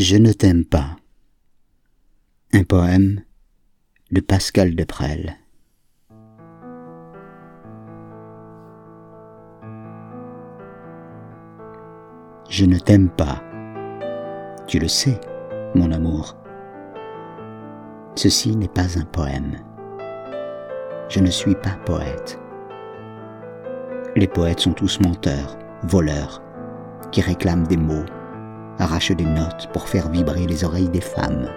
Je ne t'aime pas. Un poème de Pascal Deprel. Je ne t'aime pas. Tu le sais, mon amour. Ceci n'est pas un poème. Je ne suis pas poète. Les poètes sont tous menteurs, voleurs, qui réclament des mots, arrachent des notes pour faire vibrer les oreilles des femmes.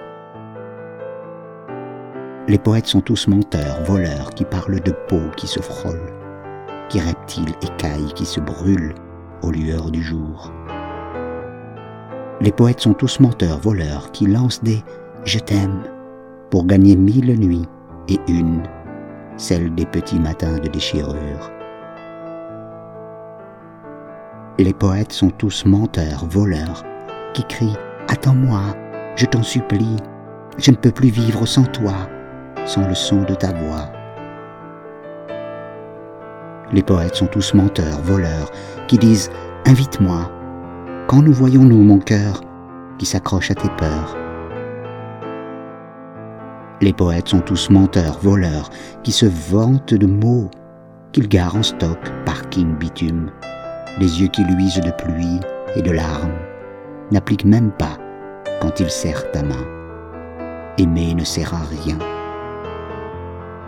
Les poètes sont tous menteurs, voleurs, qui parlent de peau qui se frôle, qui reptiles écailles qui se brûlent aux lueurs du jour. Les poètes sont tous menteurs, voleurs, qui lancent des je t'aime pour gagner mille nuits et une, celle des petits matins de déchirure. Les poètes sont tous menteurs, voleurs, qui crient Attends-moi, je t'en supplie, je ne peux plus vivre sans toi, sans le son de ta voix. Les poètes sont tous menteurs, voleurs, qui disent Invite-moi. Quand nous voyons-nous, mon cœur, qui s'accroche à tes peurs Les poètes sont tous menteurs, voleurs, qui se vantent de mots qu'ils garent en stock, parking bitume, les yeux qui luisent de pluie et de larmes, n'appliquent même pas quand ils serrent ta main. Aimer ne sert à rien.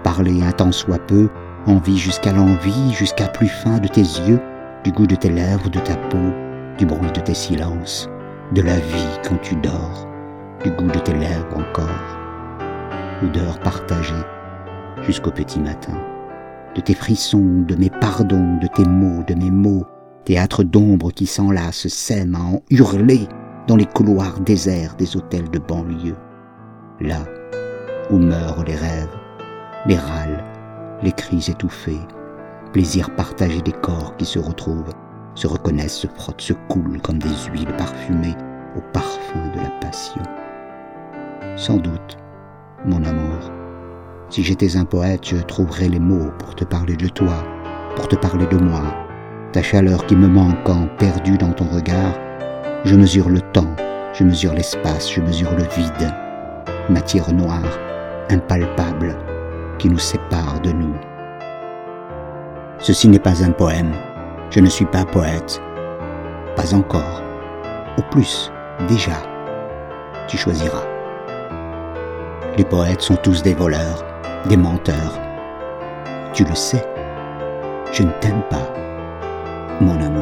Parler un temps soit peu, envie jusqu'à l'envie, jusqu'à plus fin de tes yeux, du goût de tes lèvres, de ta peau, du bruit de tes silences, de la vie quand tu dors, du goût de tes lèvres encore, odeur partagée jusqu'au petit matin, de tes frissons, de mes pardons, de tes mots, de mes mots, théâtre d'ombre qui s'enlace, s'aime à en hurler dans les couloirs déserts des hôtels de banlieue, là où meurent les rêves, les râles, les cris étouffés, plaisir partagé des corps qui se retrouvent, se reconnaissent, se frottent, se coulent comme des huiles parfumées au parfum de la passion. Sans doute, mon amour, si j'étais un poète, je trouverais les mots pour te parler de toi, pour te parler de moi, ta chaleur qui me manque en perdu dans ton regard, je mesure le temps, je mesure l'espace, je mesure le vide, matière noire, impalpable, qui nous sépare de nous. Ceci n'est pas un poème, je ne suis pas poète, pas encore, au plus, déjà, tu choisiras. Les poètes sont tous des voleurs, des menteurs. Tu le sais, je ne t'aime pas. Monum.